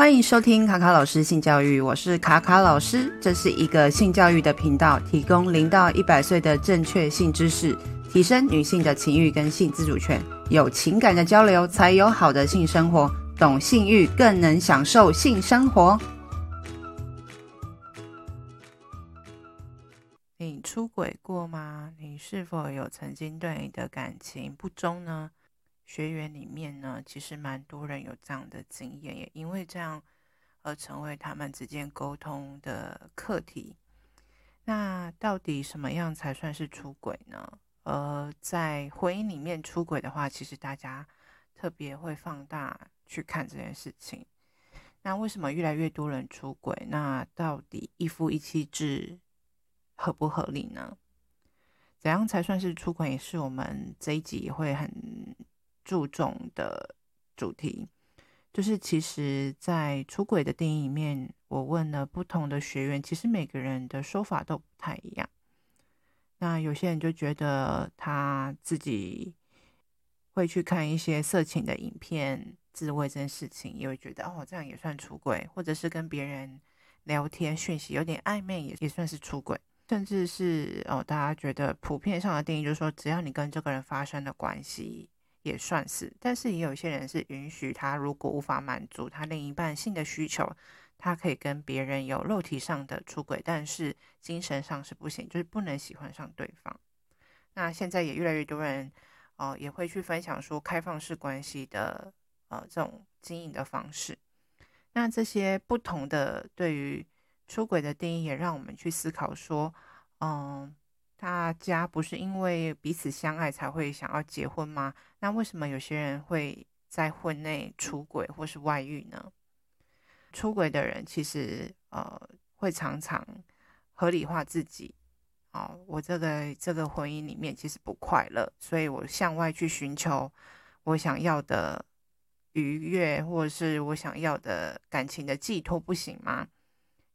欢迎收听卡卡老师性教育，我是卡卡老师，这是一个性教育的频道，提供零到一百岁的正确性知识，提升女性的情欲跟性自主权，有情感的交流才有好的性生活，懂性欲更能享受性生活。你出轨过吗？你是否有曾经对你的感情不忠呢？学员里面呢，其实蛮多人有这样的经验，也因为这样而成为他们之间沟通的课题。那到底什么样才算是出轨呢？呃，在婚姻里面出轨的话，其实大家特别会放大去看这件事情。那为什么越来越多人出轨？那到底一夫一妻制合不合理呢？怎样才算是出轨？也是我们这一集会很。注重的主题，就是其实，在出轨的定义里面，我问了不同的学员，其实每个人的说法都不太一样。那有些人就觉得他自己会去看一些色情的影片，自慰这件事情，也会觉得哦，这样也算出轨，或者是跟别人聊天讯息有点暧昧，也也算是出轨，甚至是哦，大家觉得普遍上的定义就是说，只要你跟这个人发生了关系。也算是，但是也有些人是允许他，如果无法满足他另一半性的需求，他可以跟别人有肉体上的出轨，但是精神上是不行，就是不能喜欢上对方。那现在也越来越多人，哦、呃，也会去分享说开放式关系的，呃，这种经营的方式。那这些不同的对于出轨的定义，也让我们去思考说，嗯、大家不是因为彼此相爱才会想要结婚吗？那为什么有些人会在婚内出轨或是外遇呢？出轨的人其实呃会常常合理化自己，哦，我这个这个婚姻里面其实不快乐，所以我向外去寻求我想要的愉悦，或者是我想要的感情的寄托，不行吗？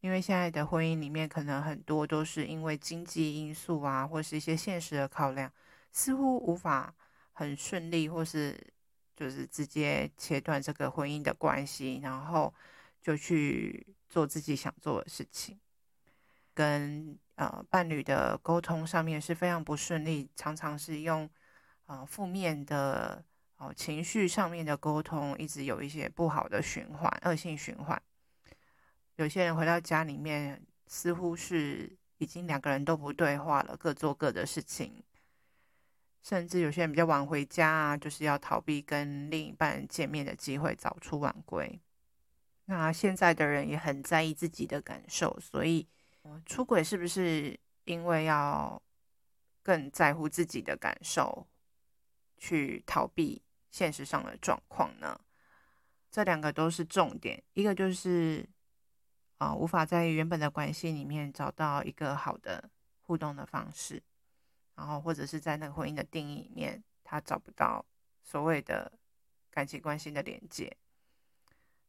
因为现在的婚姻里面，可能很多都是因为经济因素啊，或是一些现实的考量，似乎无法很顺利，或是就是直接切断这个婚姻的关系，然后就去做自己想做的事情，跟呃伴侣的沟通上面是非常不顺利，常常是用呃负面的哦、呃、情绪上面的沟通，一直有一些不好的循环，恶性循环。有些人回到家里面，似乎是已经两个人都不对话了，各做各的事情。甚至有些人比较晚回家啊，就是要逃避跟另一半见面的机会，早出晚归。那现在的人也很在意自己的感受，所以出轨是不是因为要更在乎自己的感受，去逃避现实上的状况呢？这两个都是重点，一个就是。啊、无法在原本的关系里面找到一个好的互动的方式，然后或者是在那个婚姻的定义里面，他找不到所谓的感情关系的连接，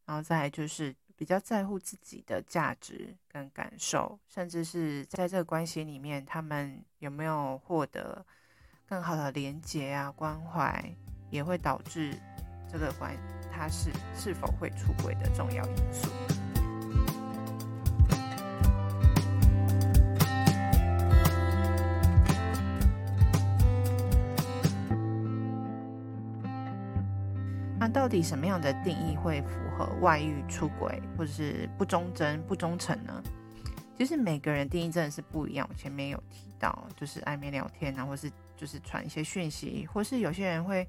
然后再来就是比较在乎自己的价值跟感受，甚至是在这个关系里面，他们有没有获得更好的连接啊、关怀，也会导致这个关他是是否会出轨的重要因素。到底什么样的定义会符合外遇、出轨或者是不忠贞、不忠诚呢？其实每个人定义真的是不一样。我前面有提到，就是暧昧聊天啊，或是就是传一些讯息，或是有些人会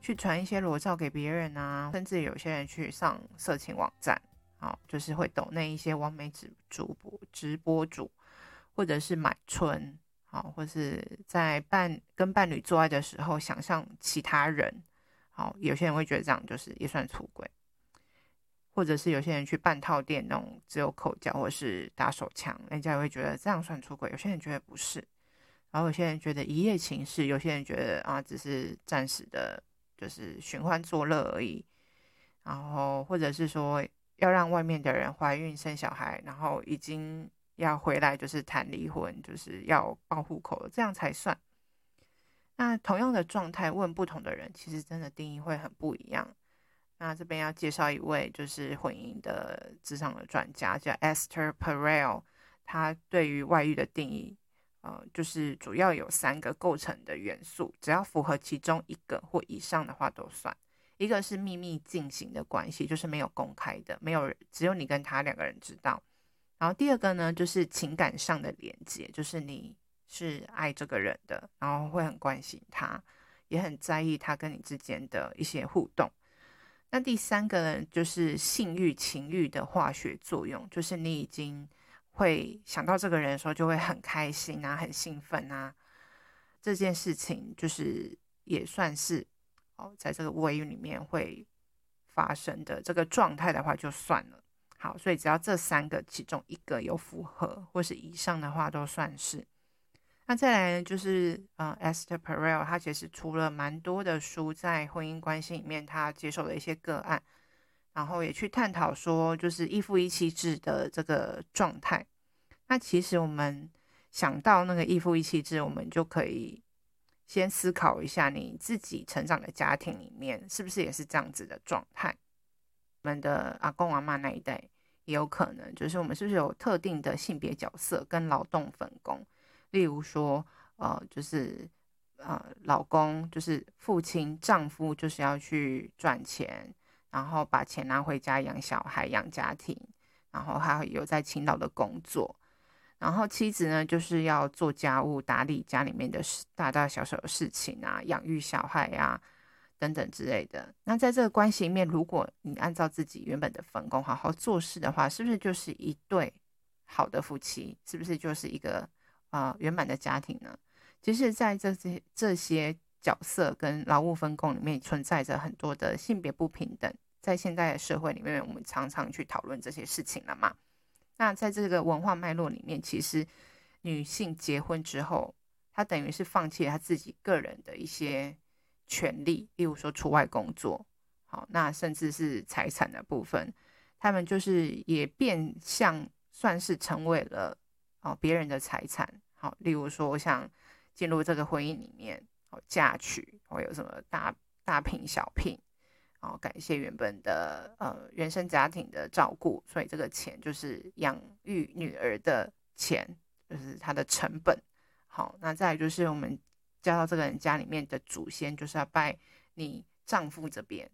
去传一些裸照给别人啊，甚至有些人去上色情网站，好，就是会抖那一些完美直主播、直播主，或者是买春，好，或是在伴跟伴侣做爱的时候想象其他人。好，有些人会觉得这样就是也算出轨，或者是有些人去半套店那种只有口交或是打手枪，人家也会觉得这样算出轨。有些人觉得不是，然后有些人觉得一夜情事，有些人觉得啊只是暂时的，就是寻欢作乐而已。然后或者是说要让外面的人怀孕生小孩，然后已经要回来就是谈离婚，就是要报户口，这样才算。那同样的状态问不同的人，其实真的定义会很不一样。那这边要介绍一位就是婚姻的职场的专家，叫 Esther Perel。他对于外遇的定义，呃，就是主要有三个构成的元素，只要符合其中一个或以上的话都算。一个是秘密进行的关系，就是没有公开的，没有，只有你跟他两个人知道。然后第二个呢，就是情感上的连接，就是你是爱这个人的，然后会很关心他，也很在意他跟你之间的一些互动。那第三个呢，就是性欲、情欲的化学作用，就是你已经会想到这个人的时候，就会很开心啊，很兴奋啊。这件事情就是也算是哦，在这个外遇里面会发生的这个状态的话，就算了。好，所以只要这三个其中一个有符合或是以上的话，都算是。那再来呢，就是呃，Esther Perel，他其实出了蛮多的书，在婚姻关系里面，他接受了一些个案，然后也去探讨说，就是一夫一妻制的这个状态。那其实我们想到那个一夫一妻制，我们就可以先思考一下，你自己成长的家庭里面是不是也是这样子的状态？我们的阿公阿嬷那一代。也有可能，就是我们是不是有特定的性别角色跟劳动分工？例如说，呃，就是呃，老公就是父亲、丈夫，就是要去赚钱，然后把钱拿回家养小孩、养家庭，然后还有在青岛的工作。然后妻子呢，就是要做家务、打理家里面的事，大大小小的事情啊，养育小孩呀、等等之类的。那在这个关系里面，如果你按照自己原本的分工好好做事的话，是不是就是一对好的夫妻？是不是就是一个啊圆满的家庭呢？其实，在这些这些角色跟劳务分工里面，存在着很多的性别不平等。在现代的社会里面，我们常常去讨论这些事情了嘛。那在这个文化脉络里面，其实女性结婚之后，她等于是放弃了她自己个人的一些。权利，例如说出外工作，好，那甚至是财产的部分，他们就是也变相算是成为了哦别人的财产，好，例如说我想进入这个婚姻里面，哦嫁娶，或有什么大大聘小聘，哦感谢原本的呃原生家庭的照顾，所以这个钱就是养育女儿的钱，就是它的成本，好，那再来就是我们。嫁到这个人家里面的祖先，就是要拜你丈夫这边。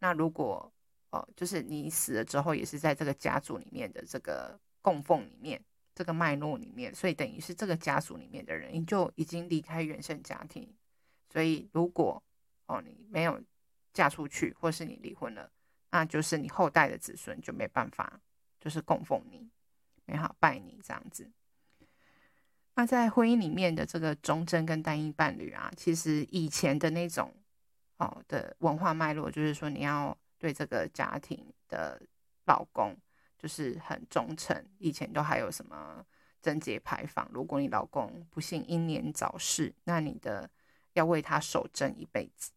那如果哦，就是你死了之后，也是在这个家族里面的这个供奉里面，这个脉络里面，所以等于是这个家族里面的人，你就已经离开原生家庭。所以如果哦你没有嫁出去，或是你离婚了，那就是你后代的子孙就没办法，就是供奉你，没好拜你这样子。那在婚姻里面的这个忠贞跟单一伴侣啊，其实以前的那种哦的文化脉络，就是说你要对这个家庭的老公就是很忠诚。以前都还有什么贞节牌坊，如果你老公不幸英年早逝，那你的要为他守贞一辈子。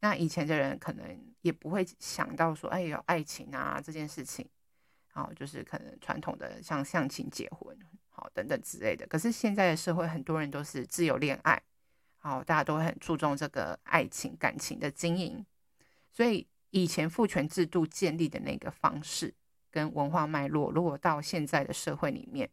那以前的人可能也不会想到说，哎，有爱情啊这件事情，哦，就是可能传统的像相亲结婚。好，等等之类的。可是现在的社会，很多人都是自由恋爱，好，大家都会很注重这个爱情感情的经营。所以以前父权制度建立的那个方式跟文化脉络，如果到现在的社会里面，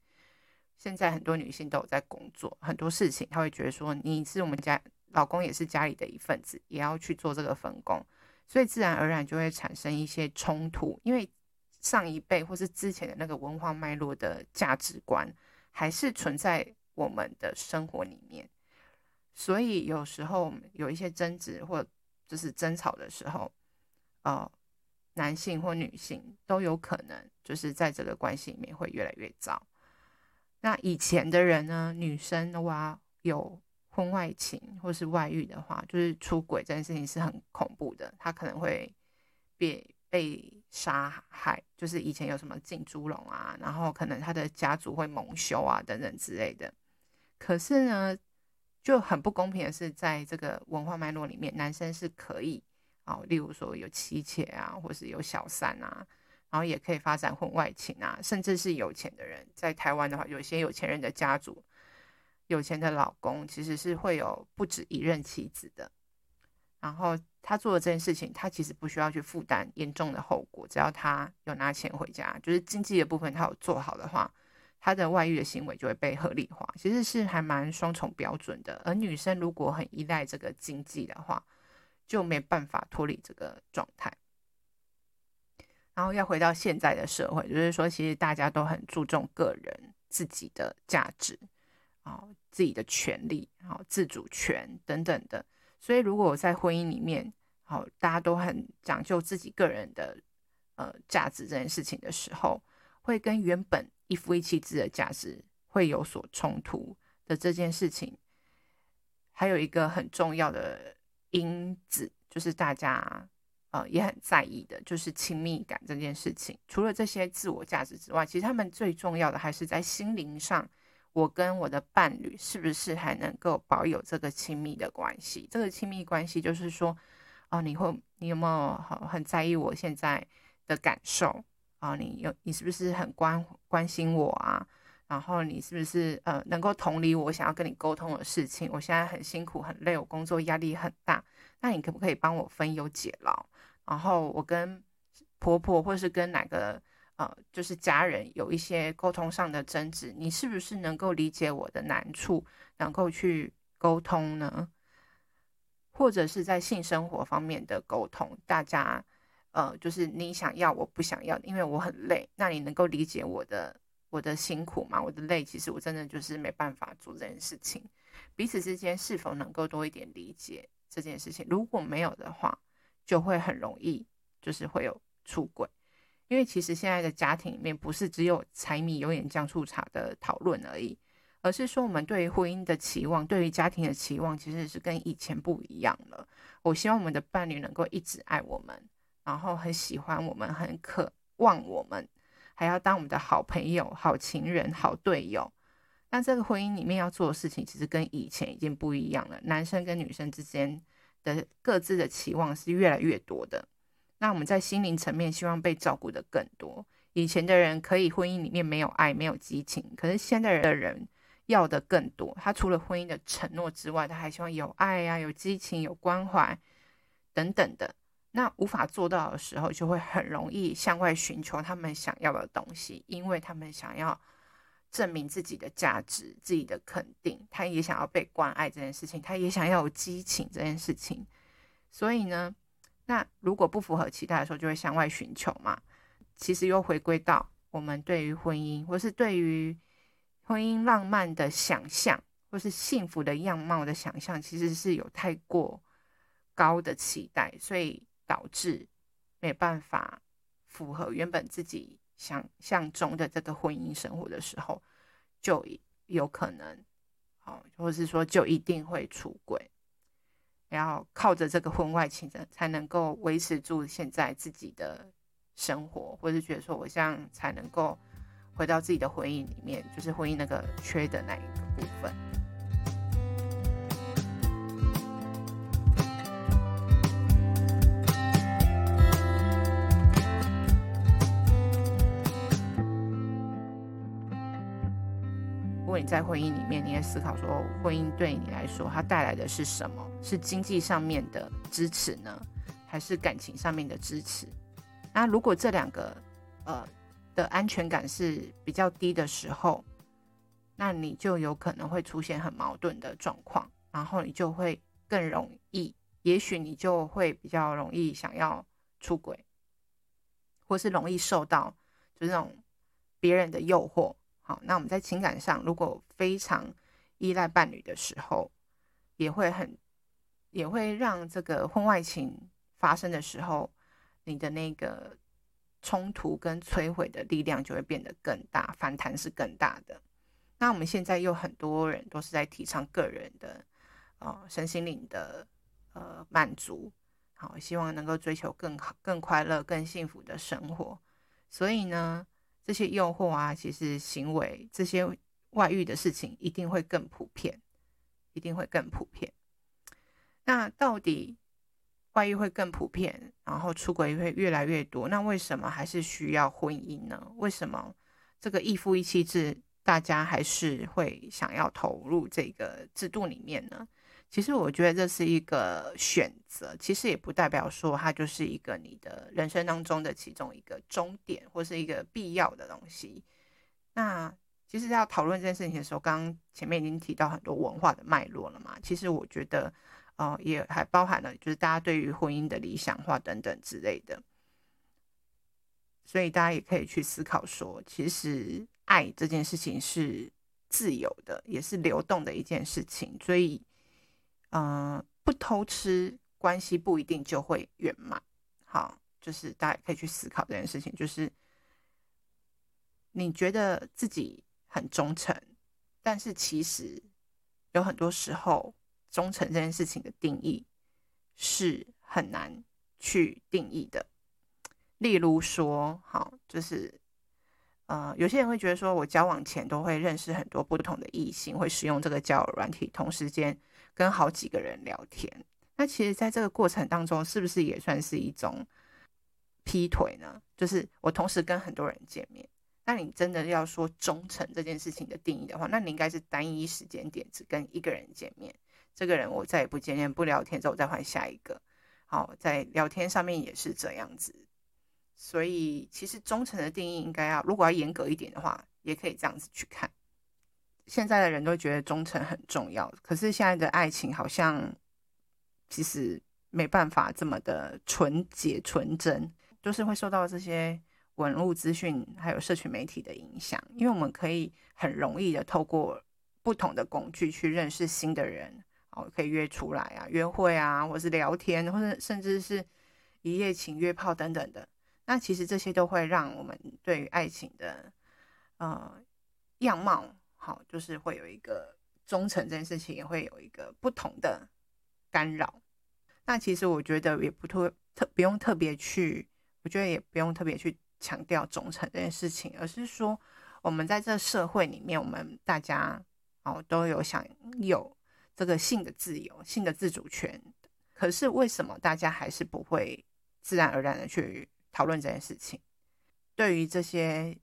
现在很多女性都有在工作，很多事情她会觉得说，你是我们家老公，也是家里的一份子，也要去做这个分工，所以自然而然就会产生一些冲突，因为上一辈或是之前的那个文化脉络的价值观。还是存在我们的生活里面，所以有时候有一些争执或就是争吵的时候，呃，男性或女性都有可能就是在这个关系里面会越来越糟。那以前的人呢，女生的话有婚外情或是外遇的话，就是出轨这件事情是很恐怖的，他可能会被。被杀害，就是以前有什么浸猪笼啊，然后可能他的家族会蒙羞啊等等之类的。可是呢，就很不公平的是，在这个文化脉络里面，男生是可以啊，例如说有妻妾啊，或是有小三啊，然后也可以发展婚外情啊，甚至是有钱的人，在台湾的话，有些有钱人的家族，有钱的老公其实是会有不止一任妻子的。然后他做的这件事情，他其实不需要去负担严重的后果，只要他有拿钱回家，就是经济的部分他有做好的话，他的外遇的行为就会被合理化。其实是还蛮双重标准的。而女生如果很依赖这个经济的话，就没办法脱离这个状态。然后要回到现在的社会，就是说，其实大家都很注重个人自己的价值，啊，自己的权利，啊，自主权等等的。所以，如果我在婚姻里面，好，大家都很讲究自己个人的呃价值这件事情的时候，会跟原本一夫一妻制的价值会有所冲突的这件事情，还有一个很重要的因子，就是大家呃也很在意的，就是亲密感这件事情。除了这些自我价值之外，其实他们最重要的还是在心灵上。我跟我的伴侣是不是还能够保有这个亲密的关系？这个亲密关系就是说，哦，你会，你有没有很很在意我现在的感受啊？你有，你是不是很关关心我啊？然后你是不是呃能够同理我想要跟你沟通的事情？我现在很辛苦很累，我工作压力很大，那你可不可以帮我分忧解劳？然后我跟婆婆或是跟哪个？呃，就是家人有一些沟通上的争执，你是不是能够理解我的难处，能够去沟通呢？或者是在性生活方面的沟通，大家呃，就是你想要，我不想要，因为我很累，那你能够理解我的我的辛苦嘛？我的累，其实我真的就是没办法做这件事情。彼此之间是否能够多一点理解这件事情？如果没有的话，就会很容易就是会有出轨。因为其实现在的家庭里面不是只有柴米油盐酱醋茶的讨论而已，而是说我们对于婚姻的期望，对于家庭的期望，其实是跟以前不一样了。我希望我们的伴侣能够一直爱我们，然后很喜欢我们，很渴望我们，还要当我们的好朋友、好情人、好队友。那这个婚姻里面要做的事情，其实跟以前已经不一样了。男生跟女生之间的各自的期望是越来越多的。那我们在心灵层面希望被照顾得更多。以前的人可以婚姻里面没有爱，没有激情，可是现在的人要的更多。他除了婚姻的承诺之外，他还希望有爱呀、啊，有激情，有关怀等等的。那无法做到的时候，就会很容易向外寻求他们想要的东西，因为他们想要证明自己的价值、自己的肯定，他也想要被关爱这件事情，他也想要有激情这件事情。所以呢，那如果不符合期待的时候，就会向外寻求嘛。其实又回归到我们对于婚姻，或是对于婚姻浪漫的想象，或是幸福的样貌的想象，其实是有太过高的期待，所以导致没办法符合原本自己想象中的这个婚姻生活的时候，就有可能，好，或是说就一定会出轨。然后靠着这个婚外情的，才能够维持住现在自己的生活，或是觉得说我这样才能够回到自己的婚姻里面，就是婚姻那个缺的那一个部分。在婚姻里面，你也思考说，婚姻对你来说，它带来的是什么？是经济上面的支持呢，还是感情上面的支持？那如果这两个呃的安全感是比较低的时候，那你就有可能会出现很矛盾的状况，然后你就会更容易，也许你就会比较容易想要出轨，或是容易受到就是那种别人的诱惑。好，那我们在情感上如果非常依赖伴侣的时候，也会很。也会让这个婚外情发生的时候，你的那个冲突跟摧毁的力量就会变得更大，反弹是更大的。那我们现在又很多人都是在提倡个人的，呃，身心灵的呃满足，好，希望能够追求更好、更快乐、更幸福的生活。所以呢，这些诱惑啊，其实行为这些外遇的事情一定会更普遍，一定会更普遍。那到底外遇会更普遍，然后出轨会越来越多？那为什么还是需要婚姻呢？为什么这个一夫一妻制大家还是会想要投入这个制度里面呢？其实我觉得这是一个选择，其实也不代表说它就是一个你的人生当中的其中一个终点，或是一个必要的东西。那其实要讨论这件事情的时候，刚刚前面已经提到很多文化的脉络了嘛。其实我觉得，呃，也还包含了就是大家对于婚姻的理想化等等之类的。所以大家也可以去思考说，其实爱这件事情是自由的，也是流动的一件事情。所以，嗯、不偷吃，关系不一定就会圆满。好，就是大家可以去思考这件事情，就是你觉得自己。很忠诚，但是其实有很多时候，忠诚这件事情的定义是很难去定义的。例如说，好，就是呃，有些人会觉得说，我交往前都会认识很多不同的异性，会使用这个交友软体，同时间跟好几个人聊天。那其实，在这个过程当中，是不是也算是一种劈腿呢？就是我同时跟很多人见面。那你真的要说忠诚这件事情的定义的话，那你应该是单一时间点只跟一个人见面，这个人我再也不见面不聊天之后再换下一个。好，在聊天上面也是这样子，所以其实忠诚的定义应该要，如果要严格一点的话，也可以这样子去看。现在的人都觉得忠诚很重要，可是现在的爱情好像其实没办法这么的纯洁纯真，就是会受到这些。网络资讯还有社群媒体的影响，因为我们可以很容易的透过不同的工具去认识新的人，哦，可以约出来啊，约会啊，或是聊天，或者甚至是一夜情、约炮等等的。那其实这些都会让我们对于爱情的呃样貌，好，就是会有一个忠诚这件事情也会有一个不同的干扰。那其实我觉得也不特特不用特别去，我觉得也不用特别去。强调忠诚这件事情，而是说我们在这社会里面，我们大家哦都有享有这个性的自由、性的自主权。可是为什么大家还是不会自然而然的去讨论这件事情？对于这些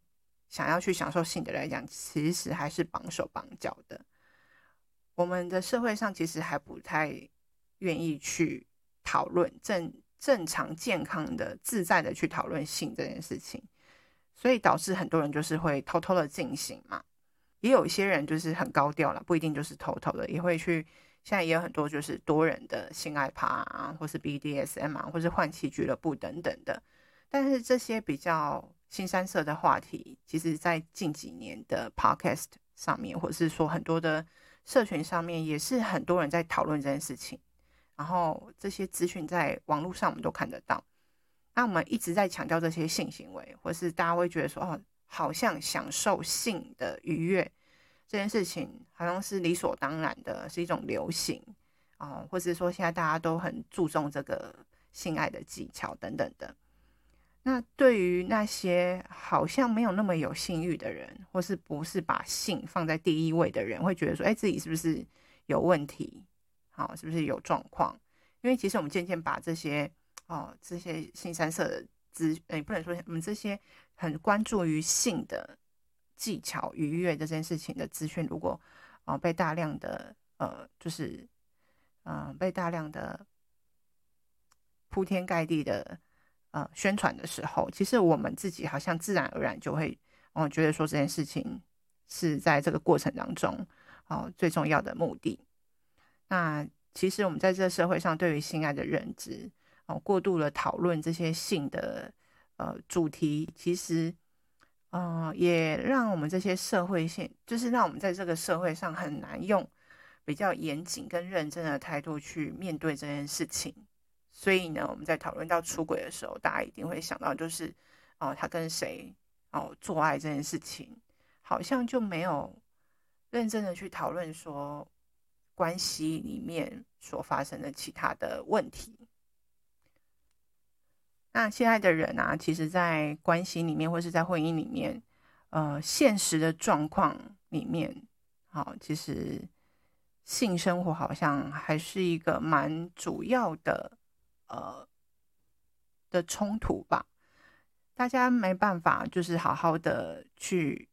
想要去享受性的来讲，其实还是绑手绑脚的。我们的社会上其实还不太愿意去讨论正。正常、健康的、自在的去讨论性这件事情，所以导致很多人就是会偷偷的进行嘛。也有一些人就是很高调了，不一定就是偷偷的，也会去。现在也有很多就是多人的性爱趴啊，或是 BDSM 啊，或是换妻俱乐部等等的。但是这些比较新三色的话题，其实在近几年的 Podcast 上面，或者是说很多的社群上面，也是很多人在讨论这件事情。然后这些资讯在网络上我们都看得到。那我们一直在强调这些性行为，或是大家会觉得说，哦，好像享受性的愉悦这件事情，好像是理所当然的，是一种流行哦，或是说现在大家都很注重这个性爱的技巧等等的。那对于那些好像没有那么有性欲的人，或是不是把性放在第一位的人，会觉得说，哎，自己是不是有问题？好，是不是有状况？因为其实我们渐渐把这些哦，这些腥膻色的资，也不能说我们这些很关注于性的技巧、愉悦这件事情的资讯，如果哦被大量的呃，就是嗯、被大量的铺天盖地的呃宣传的时候，其实我们自己好像自然而然就会哦觉得说这件事情是在这个过程当中哦最重要的目的。那其实我们在这个社会上对于性爱的认知哦，过度的讨论这些性的呃主题，其实呃也让我们这些社会性，就是让我们在这个社会上很难用比较严谨跟认真的态度去面对这件事情。所以呢，我们在讨论到出轨的时候，大家一定会想到就是哦，他跟谁哦做爱这件事情，好像就没有认真的去讨论说。关系里面所发生的其他的问题，那现在的人啊，其实，在关系里面或是在婚姻里面，呃，现实的状况里面，好，其实性生活好像还是一个蛮主要的，呃，的冲突吧。大家没办法，就是好好的去。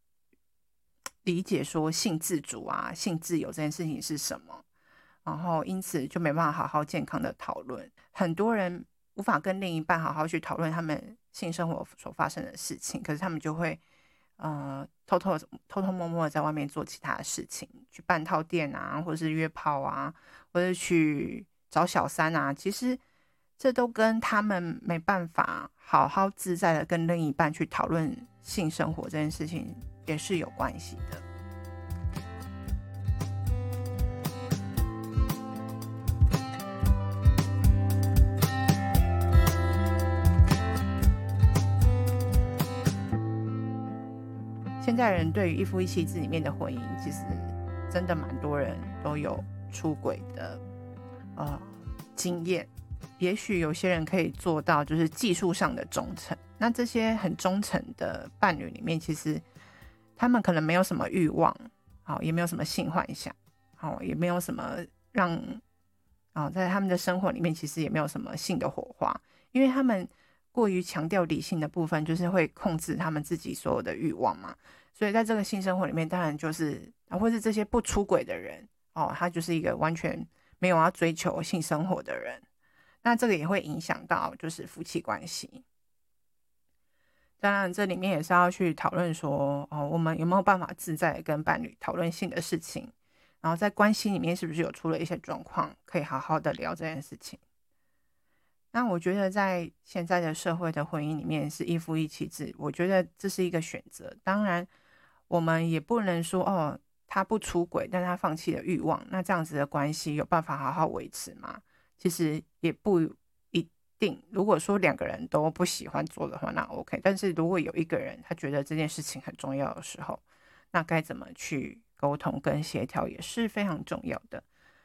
理解说性自主啊、性自由这件事情是什么？然后因此就没办法好好健康的讨论。很多人无法跟另一半好好去讨论他们性生活所发生的事情，可是他们就会呃偷偷偷偷摸摸在外面做其他事情，去办套店啊，或者是约炮啊，或者去找小三啊。其实这都跟他们没办法好好自在的跟另一半去讨论性生活这件事情也是有关系的。现在人对于一夫一妻制里面的婚姻，其实真的蛮多人都有出轨的呃经验。也许有些人可以做到就是技术上的忠诚。那这些很忠诚的伴侣里面，其实他们可能没有什么欲望，好，也没有什么性幻想，好，也没有什么让啊，在他们的生活里面，其实也没有什么性的火花，因为他们过于强调理性的部分，就是会控制他们自己所有的欲望嘛。所以在这个性生活里面，当然就是啊，或是这些不出轨的人哦，他就是一个完全没有要追求性生活的人。那这个也会影响到就是夫妻关系。当然，这里面也是要去讨论说哦，我们有没有办法自在跟伴侣讨论性的事情，然后在关系里面是不是有出了一些状况，可以好好的聊这件事情。那我觉得在现在的社会的婚姻里面是一夫一妻制，我觉得这是一个选择。当然。我们也不能说哦，他不出轨，但他放弃了欲望，那这样子的关系有办法好好维持吗？其实也不一定。如果说两个人都不喜欢做的话，那 OK。但是如果有一个人他觉得这件事情很重要的时候，那该怎么去沟通跟协调也是非常重要的。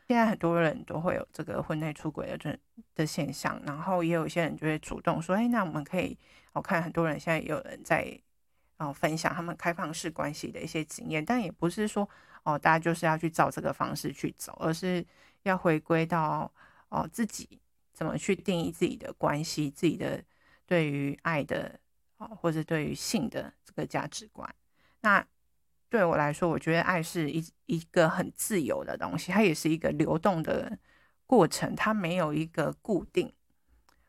现在很多人都会有这个婚内出轨的这的现象，然后也有一些人就会主动说：“哎，那我们可以……我看很多人现在也有人在。”哦分享他们开放式关系的一些经验，但也不是说哦，大家就是要去照这个方式去走，而是要回归到哦自己怎么去定义自己的关系，自己的对于爱的哦，或者对于性的这个价值观。那对我来说，我觉得爱是一一个很自由的东西，它也是一个流动的过程，它没有一个固定。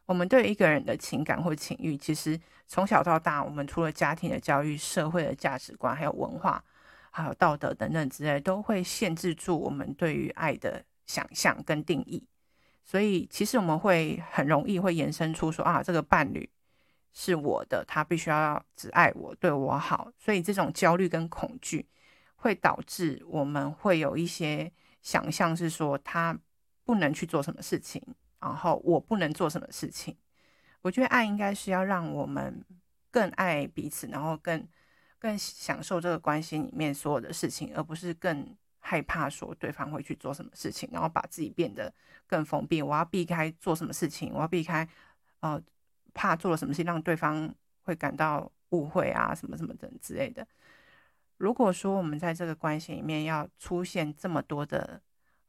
我们对一个人的情感或情欲，其实从小到大，我们除了家庭的教育、社会的价值观，还有文化、还有道德等等之类，都会限制住我们对于爱的想象跟定义。所以，其实我们会很容易会延伸出说啊，这个伴侣是我的，他必须要只爱我，对我好。所以，这种焦虑跟恐惧会导致我们会有一些想象，是说他不能去做什么事情。然后我不能做什么事情，我觉得爱应该是要让我们更爱彼此，然后更更享受这个关系里面所有的事情，而不是更害怕说对方会去做什么事情，然后把自己变得更封闭。我要避开做什么事情，我要避开呃怕做了什么事情让对方会感到误会啊什么什么的之类的。如果说我们在这个关系里面要出现这么多的。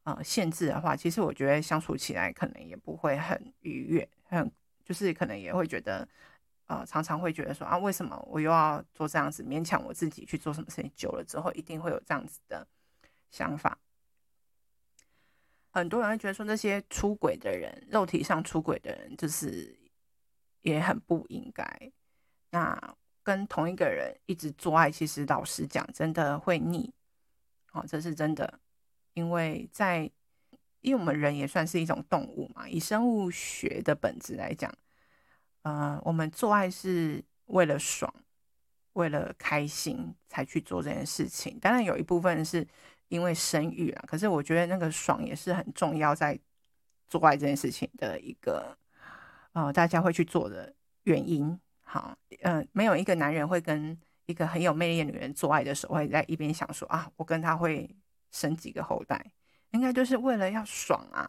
呃，限制的话，其实我觉得相处起来可能也不会很愉悦，很就是可能也会觉得，呃，常常会觉得说啊，为什么我又要做这样子，勉强我自己去做什么事情，久了之后一定会有这样子的想法。很多人会觉得说，那些出轨的人，肉体上出轨的人，就是也很不应该。那跟同一个人一直做爱，其实老实讲，真的会腻，哦，这是真的。因为在，因为我们人也算是一种动物嘛，以生物学的本质来讲，呃，我们做爱是为了爽，为了开心才去做这件事情。当然有一部分是因为生育啊，可是我觉得那个爽也是很重要，在做爱这件事情的一个，呃，大家会去做的原因。好，嗯、呃，没有一个男人会跟一个很有魅力的女人做爱的时候，会在一边想说啊，我跟他会。生几个后代，应该就是为了要爽啊，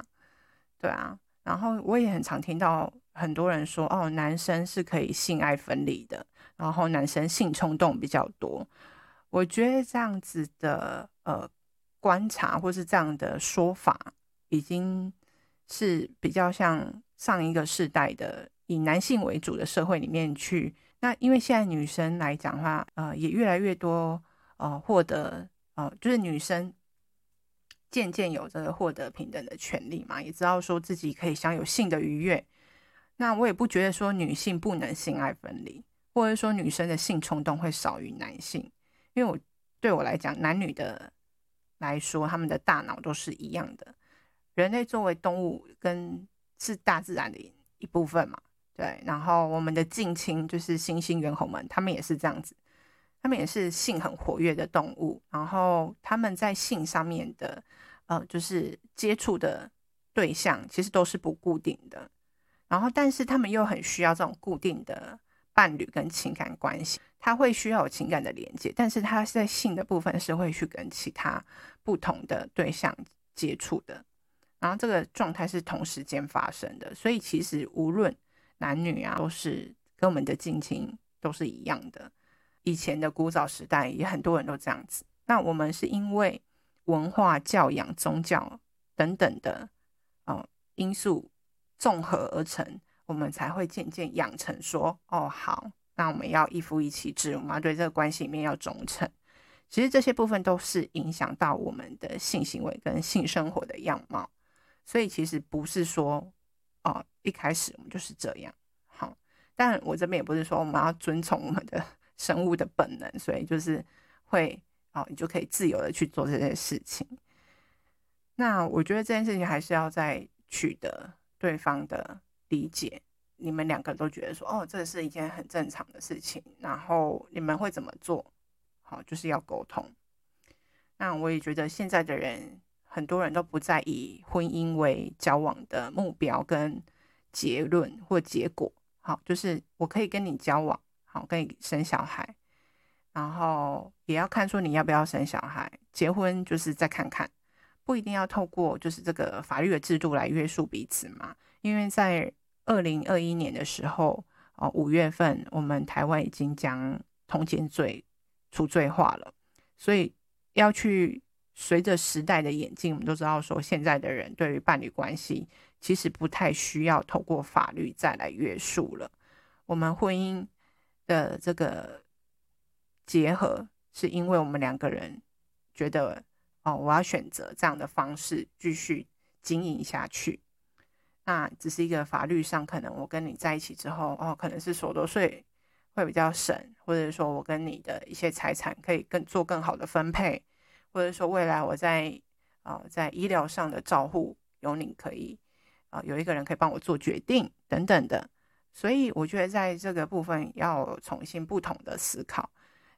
对啊。然后我也很常听到很多人说，哦，男生是可以性爱分离的，然后男生性冲动比较多。我觉得这样子的呃观察或是这样的说法，已经是比较像上一个世代的以男性为主的社会里面去。那因为现在女生来讲的话，呃，也越来越多呃获得呃就是女生。渐渐有这个获得平等的权利嘛，也知道说自己可以享有性的愉悦。那我也不觉得说女性不能性爱分离，或者说女生的性冲动会少于男性，因为我对我来讲，男女的来说，他们的大脑都是一样的。人类作为动物，跟是大自然的一部分嘛，对。然后我们的近亲就是猩猩、猿猴们，他们也是这样子。他们也是性很活跃的动物，然后他们在性上面的，呃，就是接触的对象其实都是不固定的，然后但是他们又很需要这种固定的伴侣跟情感关系，他会需要有情感的连接，但是他在性的部分是会去跟其他不同的对象接触的，然后这个状态是同时间发生的，所以其实无论男女啊，都是跟我们的近亲都是一样的。以前的古早时代也很多人都这样子，那我们是因为文化、教养、宗教等等的哦因素综合而成，我们才会渐渐养成说哦好，那我们要一夫一妻制，我们要对这个关系里面要忠诚。其实这些部分都是影响到我们的性行为跟性生活的样貌，所以其实不是说哦一开始我们就是这样好，但我这边也不是说我们要遵从我们的。生物的本能，所以就是会哦，你就可以自由的去做这些事情。那我觉得这件事情还是要在取得对方的理解，你们两个都觉得说，哦，这是一件很正常的事情，然后你们会怎么做？好，就是要沟通。那我也觉得现在的人，很多人都不再以婚姻为交往的目标跟结论或结果。好，就是我可以跟你交往。好，可以生小孩，然后也要看说你要不要生小孩。结婚就是再看看，不一定要透过就是这个法律的制度来约束彼此嘛。因为在二零二一年的时候，哦，五月份我们台湾已经将通奸罪除罪化了，所以要去随着时代的演进，我们都知道说现在的人对于伴侣关系其实不太需要透过法律再来约束了。我们婚姻。的这个结合，是因为我们两个人觉得，哦，我要选择这样的方式继续经营下去。那只是一个法律上，可能我跟你在一起之后，哦，可能是所得税会比较省，或者说我跟你的一些财产可以更做更好的分配，或者说未来我在啊、在医疗上的照护，有你可以啊、有一个人可以帮我做决定等等的。所以我觉得，在这个部分要重新不同的思考，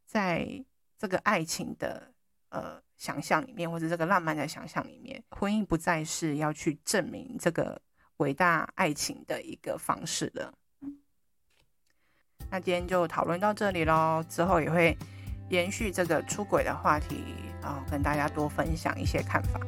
在这个爱情的呃想象里面，或者这个浪漫的想象里面，婚姻不再是要去证明这个伟大爱情的一个方式了。那今天就讨论到这里喽，之后也会延续这个出轨的话题，然后跟大家多分享一些看法。